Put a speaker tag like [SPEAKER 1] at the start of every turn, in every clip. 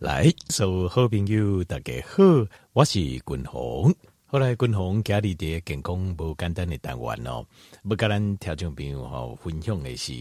[SPEAKER 1] 来，所有好朋友大家好，我是君鸿。后来君鸿家里的健康无简单的单元哦，要跟咱听众朋友哈分享的是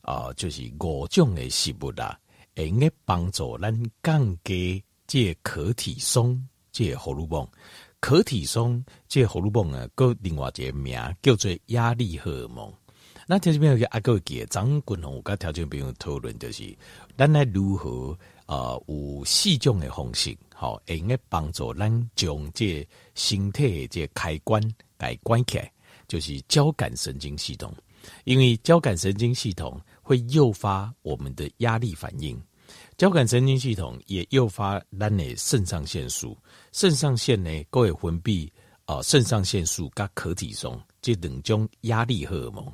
[SPEAKER 1] 啊、就是五种的食物啦，会用帮助咱降低这可体松这荷尔蒙。可体松这荷尔蒙啊，个另外一个名叫做压力荷尔蒙。那听众朋友阿个记，张君鸿有跟听众朋友讨论就是，咱来如何。呃，有四种的方式，好，会用帮助咱将这身体的这开关来关起来，就是交感神经系统。因为交感神经系统会诱发我们的压力反应，交感神经系统也诱发咱的肾上腺素。肾上腺呢，各会分泌啊，肾上腺素跟可体松这两种压力荷尔蒙，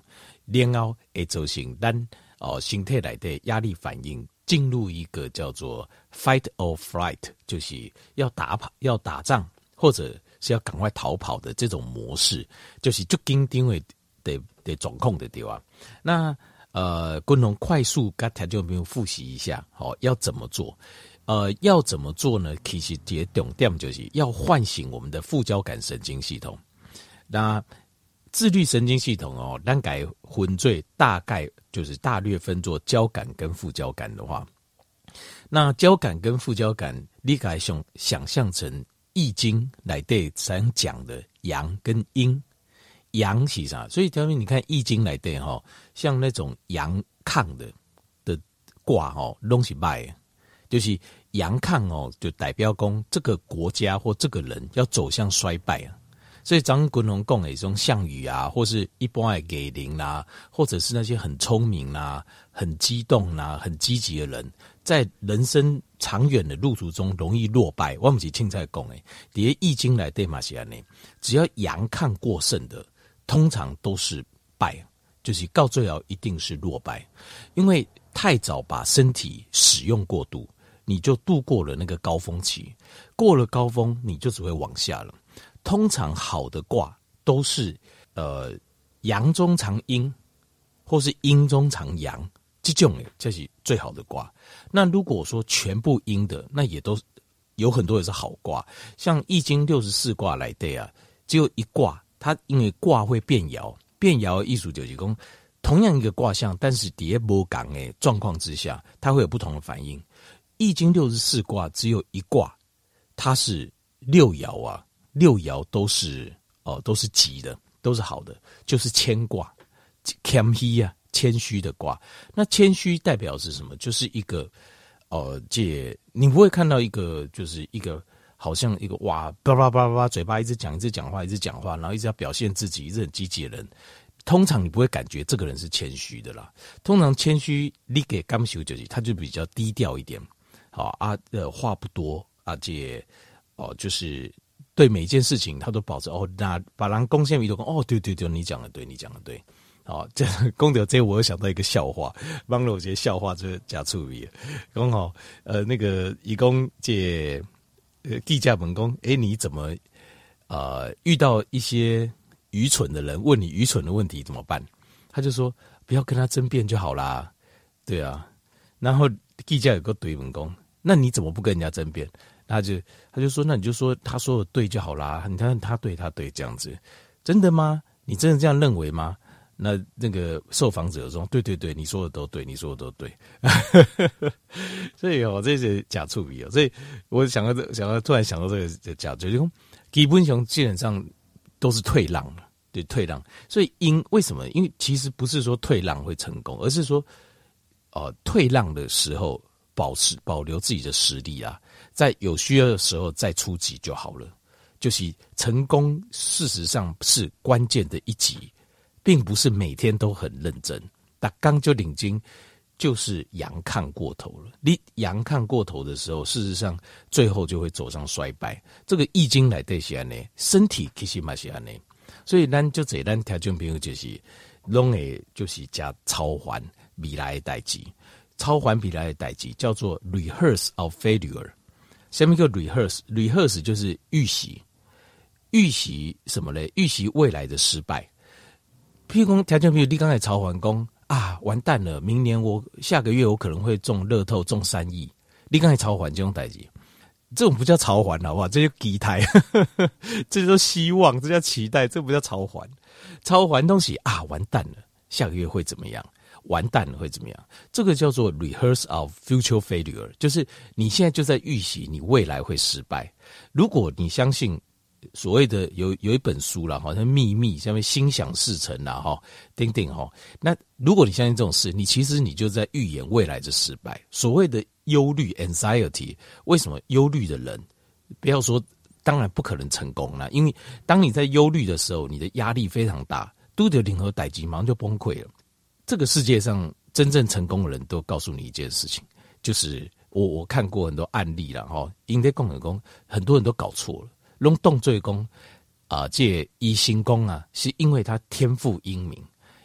[SPEAKER 1] 然后会造成咱哦身体内的压力反应。进入一个叫做 fight or flight，就是要打跑、要打仗，或者是要赶快逃跑的这种模式，就是就跟定位的的掌控的地方。那呃，共同快速刚才就没有复习一下，好，要怎么做？呃，要怎么做呢？其实这重点就是要唤醒我们的副交感神经系统。那自律神经系统哦，单改分最大概就是大略分作交感跟副交感的话，那交感跟副交感，你可以想想象成易经来对咱讲的阳跟阴，阳是啥？所以条明你看易经来对哈，像那种阳亢的的卦哦，东西败，就是阳亢哦，就代表讲这个国家或这个人要走向衰败啊。所以张国荣讲的这种项羽啊，或是一般的给灵啦，或者是那些很聪明啦、很激动啦、很积极的人，在人生长远的路途中容易落败。我们是青菜讲诶，底下易经来对马西安呢，只要阳亢过剩的，通常都是败，就是到最后一定是落败，因为太早把身体使用过度，你就度过了那个高峰期，过了高峰，你就只会往下了。通常好的卦都是，呃，阳中藏阴，或是阴中藏阳，这种这是最好的卦。那如果说全部阴的，那也都有很多也是好卦。像易经六十四卦来对啊，只有一卦，它因为卦会变爻，变爻的意思就是说，同样一个卦象，但是底下不同的状况之下，它会有不同的反应。易经六十四卦只有一卦，它是六爻啊。六爻都是哦，都是吉的，都是好的，就是谦卦，谦虚啊，谦虚的卦。那谦虚代表是什么？就是一个哦，借你不会看到一个，就是一个好像一个哇，叭叭叭叭叭，嘴巴一直讲，一直讲话，一直讲话，然后一直要表现自己，一直很积极的人。通常你不会感觉这个人是谦虚的啦。通常谦虚，你给刚修就是，他就比较低调一点。好啊，呃，话不多啊，这哦，就是。对每件事情，他都保持哦，那把人贡献一都哦，对对对，你讲的对，你讲的对，好，这 功德这我又想到一个笑话，帮了我些笑话就加处理，刚好呃那个义工借呃地价本工，哎，你怎么呃遇到一些愚蠢的人问你愚蠢的问题怎么办？他就说不要跟他争辩就好啦，对啊，然后地价有个怼本工，那你怎么不跟人家争辩？他就他就说，那你就说他说的对就好啦。你看他对他对这样子，真的吗？你真的这样认为吗？那那个受访者说，对对对，你说的都对，你说的都对。所以哦，这是假处理哦。所以我想到这，想到突然想到这个假就基本上基本上都是退让，对退让。所以因为什么？因为其实不是说退让会成功，而是说哦、退让的时候保持保留自己的实力啊。在有需要的时候再出击就好了。就是成功，事实上是关键的一击，并不是每天都很认真。但刚就领军，就是阳亢过头了。你阳亢过头的时候，事实上最后就会走上衰败。这个易经来对是安呢，身体其实嘛是安呢。所以咱就这咱条件朋友就是，拢会就是加操烦未来的代志，操烦未来的代志叫做 rehearse of failure。下面一个 rehearse，rehearse 就是预习，预习什么嘞？预习未来的失败。譬如说，条件譬如你刚才超完工啊，完蛋了！明年我下个月我可能会中乐透中三亿，你刚才超环这种代志，这种不叫超环好不好？这叫期待，这叫希望，这叫期待，这不叫超环。超环东西啊，完蛋了，下个月会怎么样？完蛋了会怎么样？这个叫做 rehearse of future failure，就是你现在就在预习你未来会失败。如果你相信。所谓的有有一本书啦，好像秘密，下面心想事成啦，哈，丁丁哈。那如果你相信这种事，你其实你就在预言未来的失败。所谓的忧虑 （anxiety），为什么忧虑的人不要说，当然不可能成功啦，因为当你在忧虑的时候，你的压力非常大，都得联合逮鸡，马上就崩溃了。这个世界上真正成功的人都告诉你一件事情，就是我我看过很多案例了哈，应该共和工很多人都搞错了。弄动罪功啊，借一星功啊，是因为他天赋英明，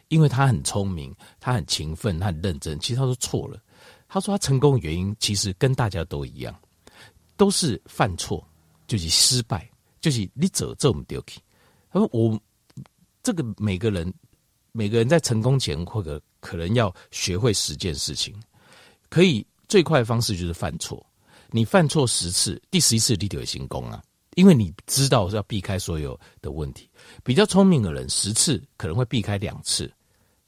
[SPEAKER 1] 因为他很聪明，他很勤奋，他很认真。其实他说错了，他说他成功的原因其实跟大家都一样，都是犯错，就是失败，就是你走这么丢弃。他说我这个每个人每个人在成功前或者可能要学会十件事情，可以最快的方式就是犯错。你犯错十次，第十一次你就有新功啊。因为你知道是要避开所有的问题，比较聪明的人十次可能会避开两次，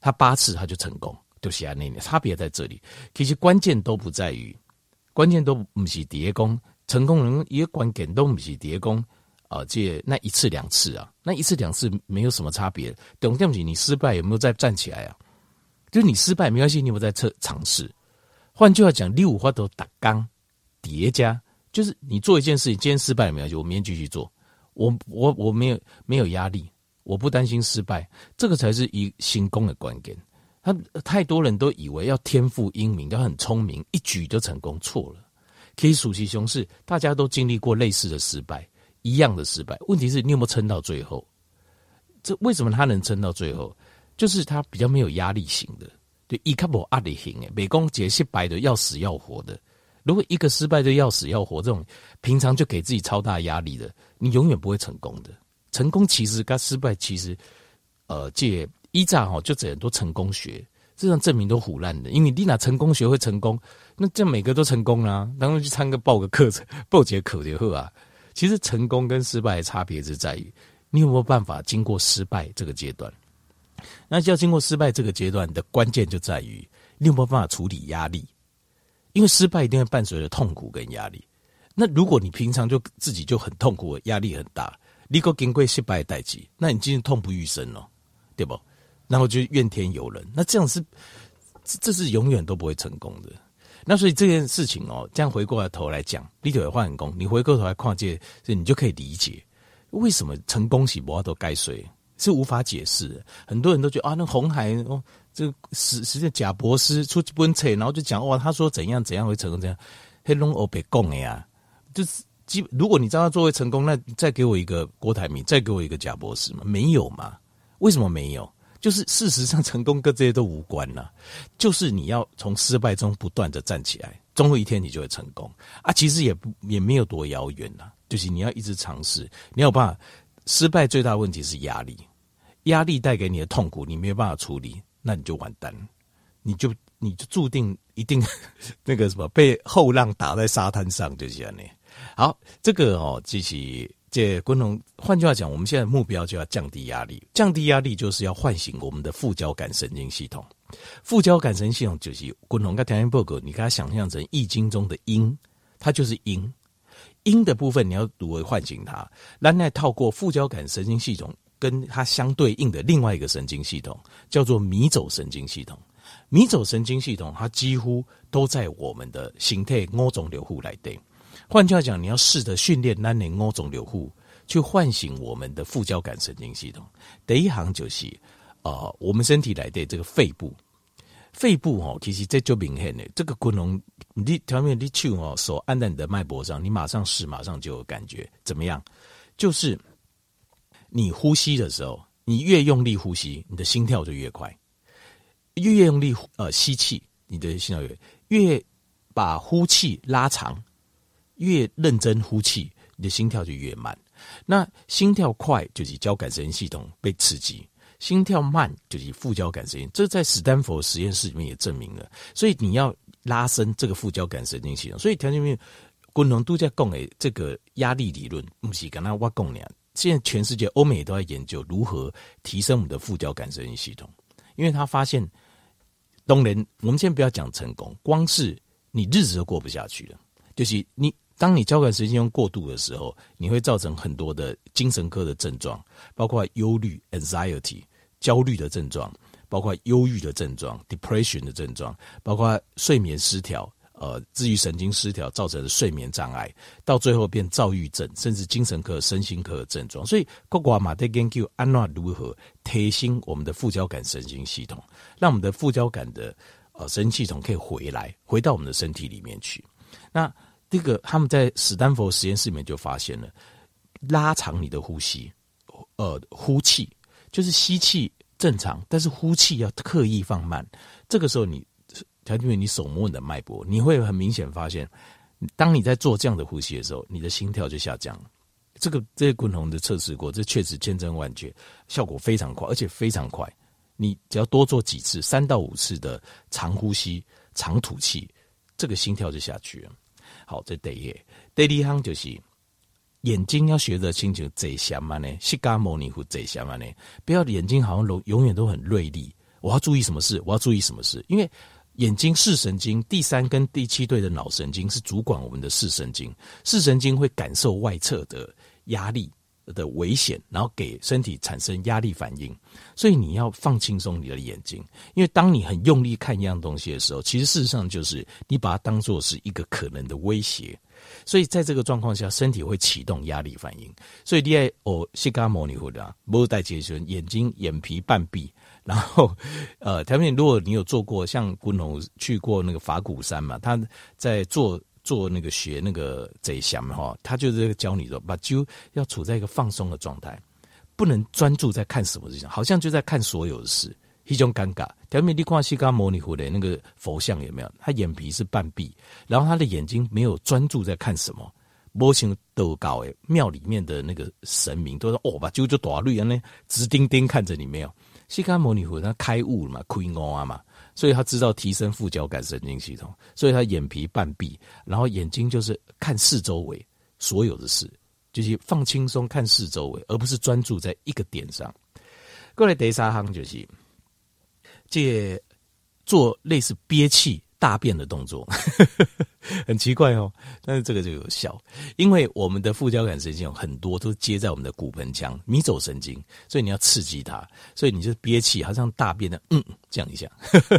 [SPEAKER 1] 他八次他就成功，就是那年差别在这里。其实关键都不在于，关键都不是叠功，成功人一个关键都不是叠功啊，这那一次两次啊，那一次两次没有什么差别。等对不起，你失败有没有再站起来啊？就是你失败没关系，你有没有在测尝试？换句话讲，六五花都打刚叠加。就是你做一件事情，今天失败没关系，我明天继续做。我我我没有没有压力，我不担心失败，这个才是一行功的关键。他太多人都以为要天赋英明，要很聪明，一举就成功，错了。可以数其雄是大家都经历过类似的失败，一样的失败。问题是你有没有撑到最后？这为什么他能撑到最后？就是他比较没有压力型的，对，一卡无压力型诶，美工解失败的要死要活的。如果一个失败就要死要活，这种平常就给自己超大压力的，你永远不会成功的。成功其实跟失败其实，呃，借依仗哈，就这很多成功学，这样证明都唬烂的。因为你哪成功学会成功，那这每个都成功啦，当然去参个报个课程，报节课就好啊。其实成功跟失败的差别是在于，你有没有办法经过失败这个阶段。那要经过失败这个阶段的关键就在于，你有没有办法处理压力。因为失败一定会伴随着痛苦跟压力。那如果你平常就自己就很痛苦，压力很大，你个经过失败的代志，那你今天痛不欲生了，对不？然后就怨天尤人，那这样是这是永远都不会成功的。那所以这件事情哦，这样回过来头来讲，你就会换工，你回过头来看这，你就可以理解为什么成功是无法度解释，是无法解释。很多人都觉得啊，那红海哦。这个实实际贾伯斯出去本册，然后就讲哇，他说怎样怎样会成功，怎样黑龙欧北贡的呀，就是基如果你知道他作为成功，那再给我一个郭台铭，再给我一个贾伯斯嘛？没有嘛？为什么没有？就是事实上成功跟这些都无关了，就是你要从失败中不断的站起来，总有一天你就会成功啊！其实也不也没有多遥远呐，就是你要一直尝试，你有办法。失败最大的问题是压力，压力带给你的痛苦，你没有办法处理。那你就完蛋，你就你就注定一定 那个什么被后浪打在沙滩上，就这样呢。好，这个哦，机器这观众，换句话讲，我们现在目标就要降低压力，降低压力就是要唤醒我们的副交感神经系统。副交感神经系统就是观众跟条件报告，你给它想象成易经中的阴，它就是阴，阴的部分你要如何唤醒它？那来透过副交感神经系统。跟它相对应的另外一个神经系统叫做迷走神经系统，迷走神经系统它几乎都在我们的形态五种流户来对。换句话讲，你要试着训练那五种六户去唤醒我们的副交感神经系统。第一行就是啊、我们身体来的这个肺部，肺部哦，其实这就明显的这个功能，你条面你手哦手按在你的脉搏上，你马上试，马上就有感觉，怎么样？就是。你呼吸的时候，你越用力呼吸，你的心跳就越快；越用力呃吸气，你的心跳越越把呼气拉长，越认真呼气，你的心跳就越慢。那心跳快就是交感神经系统被刺激，心跳慢就是副交感神经。这在史丹佛实验室里面也证明了。所以你要拉伸这个副交感神经系统。所以条件面，共同度假讲的这个压力理论，不是跟他挖共两。现在全世界欧美都在研究如何提升我们的副交感神经系统，因为他发现，当然我们先不要讲成功，光是你日子都过不下去了，就是你。当你交感神经用过度的时候，你会造成很多的精神科的症状，包括忧虑 （anxiety）、焦虑的症状，包括忧郁的症状 （depression） 的症状，包括睡眠失调，呃，自律神经失调造成的睡眠障碍，到最后变躁郁症，甚至精神科、身心科的症状。所以，国外嘛在研究安娜如何提升我们的副交感神经系统，让我们的副交感的呃神经系统可以回来，回到我们的身体里面去。那这个他们在史丹佛实验室里面就发现了，拉长你的呼吸，呃，呼气就是吸气正常，但是呼气要刻意放慢。这个时候你，他因为你手摸你的脉搏，你会很明显发现，当你在做这样的呼吸的时候，你的心跳就下降了。这个这些共同的测试过，这确实千真万确，效果非常快，而且非常快。你只要多做几次，三到五次的长呼吸、长吐气，这个心跳就下去了。好，这第一，第二行就是眼睛要学着清楚这些嘛呢，释迦牟尼佛这些嘛呢，不要眼睛好像永永远都很锐利。我要注意什么事？我要注意什么事？因为眼睛视神经第三跟第七对的脑神经是主管我们的视神经，视神经会感受外侧的压力的危险，然后给身体产生压力反应。所以你要放轻松你的眼睛，因为当你很用力看一样东西的时候，其实事实上就是你把它当做是一个可能的威胁。所以在这个状况下，身体会启动压力反应。所以你爱哦，释迦牟尼佛的摩带结孙，眼睛眼皮半闭，然后呃，条面如果你有做过，像古龙去过那个法鼓山嘛，他在做。做那个学那个贼想哈，他就是教你说，把就要处在一个放松的状态，不能专注在看什么事情，好像就在看所有的事，一种尴尬。条面你看西嘎摩尼佛的那个佛像有没有？他眼皮是半闭，然后他的眼睛没有专注在看什么。模型都高诶，庙里面的那个神明都说哦，把就就多绿啊，那直盯盯看着你没有。西嘎摩尼佛他开悟了嘛，开悟啊嘛。所以他知道提升副交感神经系统，所以他眼皮半闭，然后眼睛就是看四周围所有的事，就是放轻松看四周围，而不是专注在一个点上。过来第三行就是，借做类似憋气。大便的动作 很奇怪哦，但是这个就有效，因为我们的副交感神经有很多都接在我们的骨盆腔、迷走神经，所以你要刺激它，所以你就憋气，好像大便的嗯这样一下，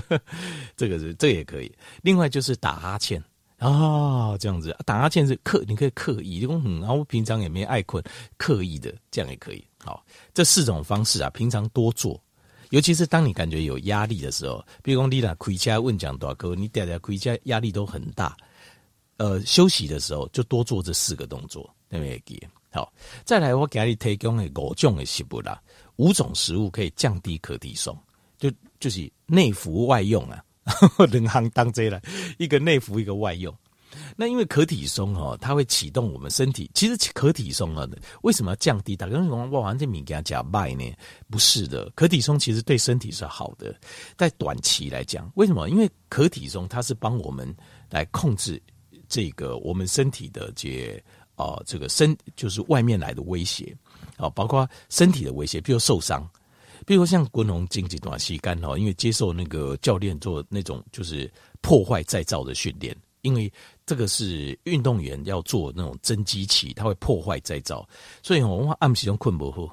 [SPEAKER 1] 这个是这个也可以。另外就是打哈欠啊、这样子打哈欠是刻，你可以刻意，就嗯，然后平常也没爱困，刻意的这样也可以。好，这四种方式啊，平常多做。尤其是当你感觉有压力的时候，比如说你俩回家问讲多少个，你大家回家压力都很大，呃，休息的时候就多做这四个动作，对不对？好，再来我给你提供的五种的食物啦，五种食物可以降低可体松，就就是内服外用啊，两行当这了，一个内服，一个外用。那因为可体松哦，它会启动我们身体。其实可体松啊，为什么要降低？大家说哇，这米给它加麦呢？不是的，可体松其实对身体是好的。在短期来讲，为什么？因为可体松它是帮我们来控制这个我们身体的这啊、呃，这个身就是外面来的威胁啊，包括身体的威胁，比如受伤，比如像滚龙经济短期干哦，因为接受那个教练做那种就是破坏再造的训练。因为这个是运动员要做那种增肌期，它会破坏再造，所以我们按时用困不后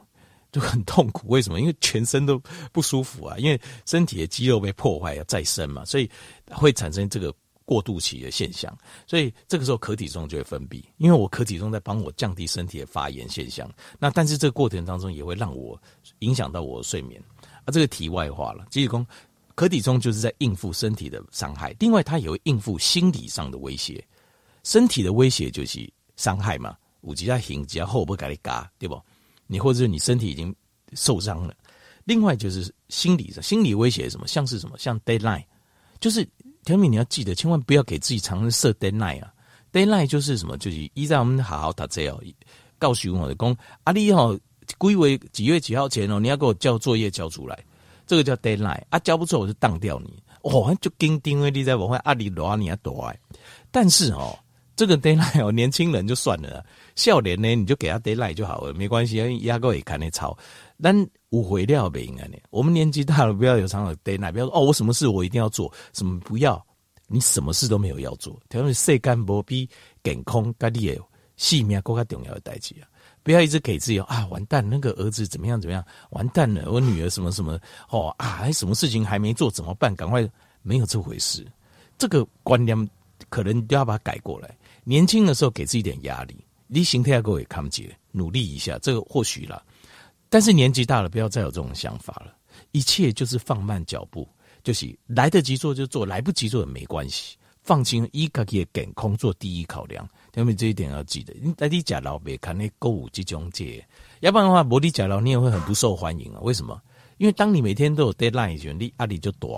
[SPEAKER 1] 就很痛苦。为什么？因为全身都不舒服啊，因为身体的肌肉被破坏要再生嘛，所以会产生这个过渡期的现象。所以这个时候可体松就会分泌，因为我可体松在帮我降低身体的发炎现象。那但是这个过程当中也会让我影响到我的睡眠啊。这个题外话了，继续讲。可体中就是在应付身体的伤害，另外它也会应付心理上的威胁。身体的威胁就是伤害嘛，五级在行，只要后不给你嘎，对不？你或者是你身体已经受伤了。另外就是心理上，心理威胁什么？像是什么？像 deadline，就是条敏你要记得，千万不要给自己常设 deadline 啊。deadline 就是什么？就是依在我们好好打字哦，告诉我的工阿丽哦，归为几月几号前哦，你要给我交作业交出来。这个叫 deadline 啊，交不出我就当掉你哦，就跟定位你在往外阿里罗你要躲。但是哦，这个 deadline 哦，年轻人就算了，少年呢你就给他 deadline 就好了，没关系，压根也看得超。但误会料不应该呢，我们年纪大了，不要有常常 deadline，不要说哦，我什么事我一定要做，什么不要，你什么事都没有要做，特别是干部比健康跟你的性命更加重要的代志啊。不要一直给自己啊，完蛋，那个儿子怎么样怎么样，完蛋了，我女儿什么什么哦啊，还什么事情还没做怎么办？赶快，没有这回事。这个观念可能都要把它改过来。年轻的时候给自己点压力，你心态要各位看不起，努力一下，这个或许啦。但是年纪大了，不要再有这种想法了。一切就是放慢脚步，就是来得及做就做，来不及做也没关系。放轻，一个也健康做第一考量。因为这一点要记得，你在你假老别看那购物这种节，要不然的话，摩的假老你也会很不受欢迎啊。为什么？因为当你每天都有 deadline 时，你压力就大，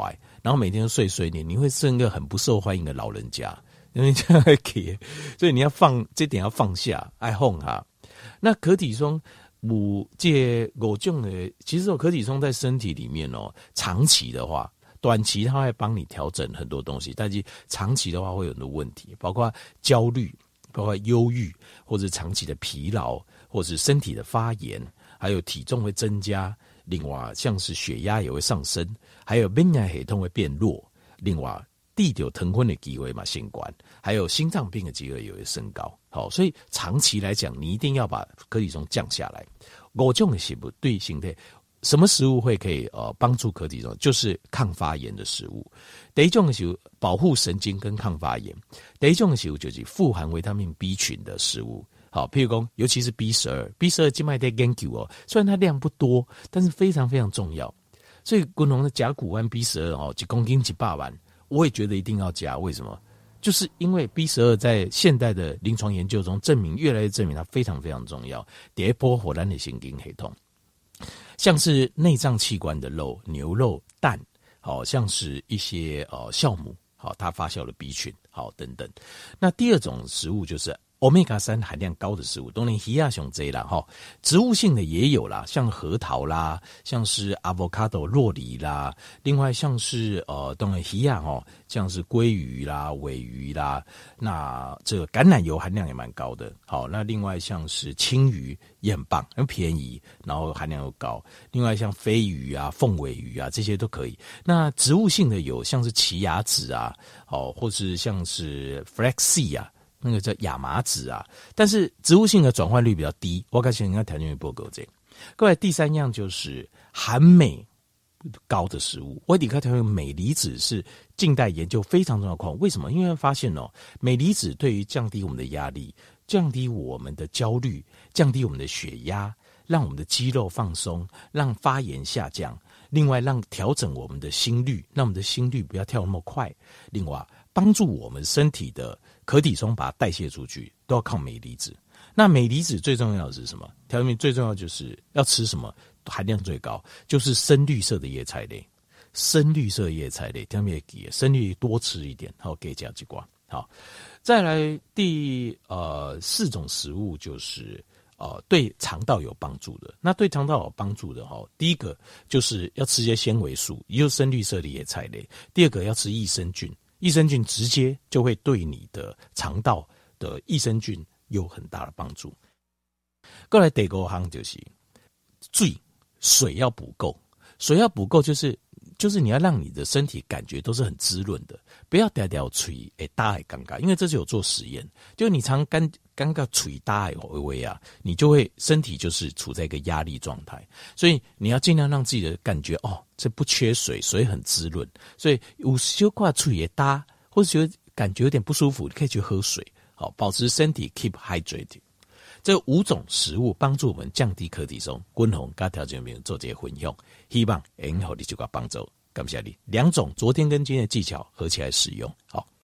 [SPEAKER 1] 然后每天都碎碎念，你会是一个很不受欢迎的老人家。因为这样可以，所以你要放这点要放下，爱哄哈。那可体松五借我种的，其实可体松在身体里面哦，长期的话，短期它会帮你调整很多东西，但是长期的话会有很多问题，包括焦虑。包括忧郁，或者长期的疲劳，或是身体的发炎，还有体重会增加。另外，像是血压也会上升，还有免疫系统会变弱。另外，地球疼昏的机会嘛，新冠，还有心脏病的机会也会升高。好，所以长期来讲，你一定要把可体松降下来。我种的食物对形态。什么食物会可以呃帮助可体松？就是抗发炎的食物。第一种食物保护神经跟抗发炎。第一种食物就是富含维他命 B 群的食物。好，譬如说，尤其是 B 十二，B 十二静脉在研究哦，虽然它量不多，但是非常非常重要。所以，滚龙的甲鈷胺 B 十二哦，几公斤几百万，我也觉得一定要加。为什么？就是因为 B 十二在现代的临床研究中证明，越来越证明它非常非常重要。第一波火山的神经系统。像是内脏器官的肉、牛肉、蛋，好像是一些呃酵母，好它发酵的 B 群，好等等。那第二种食物就是。欧米伽三含量高的食物，当然鱼啊、熊这啦哈，植物性的也有啦，像核桃啦，像是 avocado 洛梨啦，另外像是呃，当然西亚哦，像是鲑鱼啦、尾鱼啦，那这个橄榄油含量也蛮高的。好，那另外像是青鱼也很棒，很便宜，然后含量又高。另外像飞鱼啊、凤尾鱼啊这些都可以。那植物性的有像是奇亚籽啊，哦，或是像是 flaxseed 啊。那个叫亚麻籽啊，但是植物性的转换率比较低。我感觉应该条件不够这。各位，第三样就是含镁高的食物。我底下条件镁离子是近代研究非常重要的矿。为什么？因为发现哦，镁离子对于降低我们的压力、降低我们的焦虑、降低我们的血压、让我们的肌肉放松、让发炎下降，另外让调整我们的心率，让我们的心率不要跳那么快。另外，帮助我们身体的。可体松把它代谢出去，都要靠镁离子。那镁离子最重要的是什么？调味品最重要就是要吃什么含量最高，就是深绿色的叶菜类。深绿色叶菜类，调味给深绿多吃一点，好给加几瓜。好，再来第呃四种食物就是呃对肠道有帮助的。那对肠道有帮助的哈，第一个就是要吃些纤维素，也就是深绿色的叶菜类。第二个要吃益生菌。益生菌直接就会对你的肠道的益生菌有很大的帮助。过来第五行就是水，水要补够，水要补够就是就是你要让你的身体感觉都是很滋润的，不要掉掉水诶，大还尴尬，因为这是有做实验，就你常干尴尬水大微微啊，你就会身体就是处在一个压力状态，所以你要尽量让自己的感觉哦。这不缺水，水很滋润，所以有小块嘴也大，或者觉得感觉有点不舒服，你可以去喝水，好保持身体 keep hydrated。这五种食物帮助我们降低可体重，均衡跟条件面做这些混用，希望能好你就个帮助。感谢你，两种昨天跟今天的技巧合起来使用，好。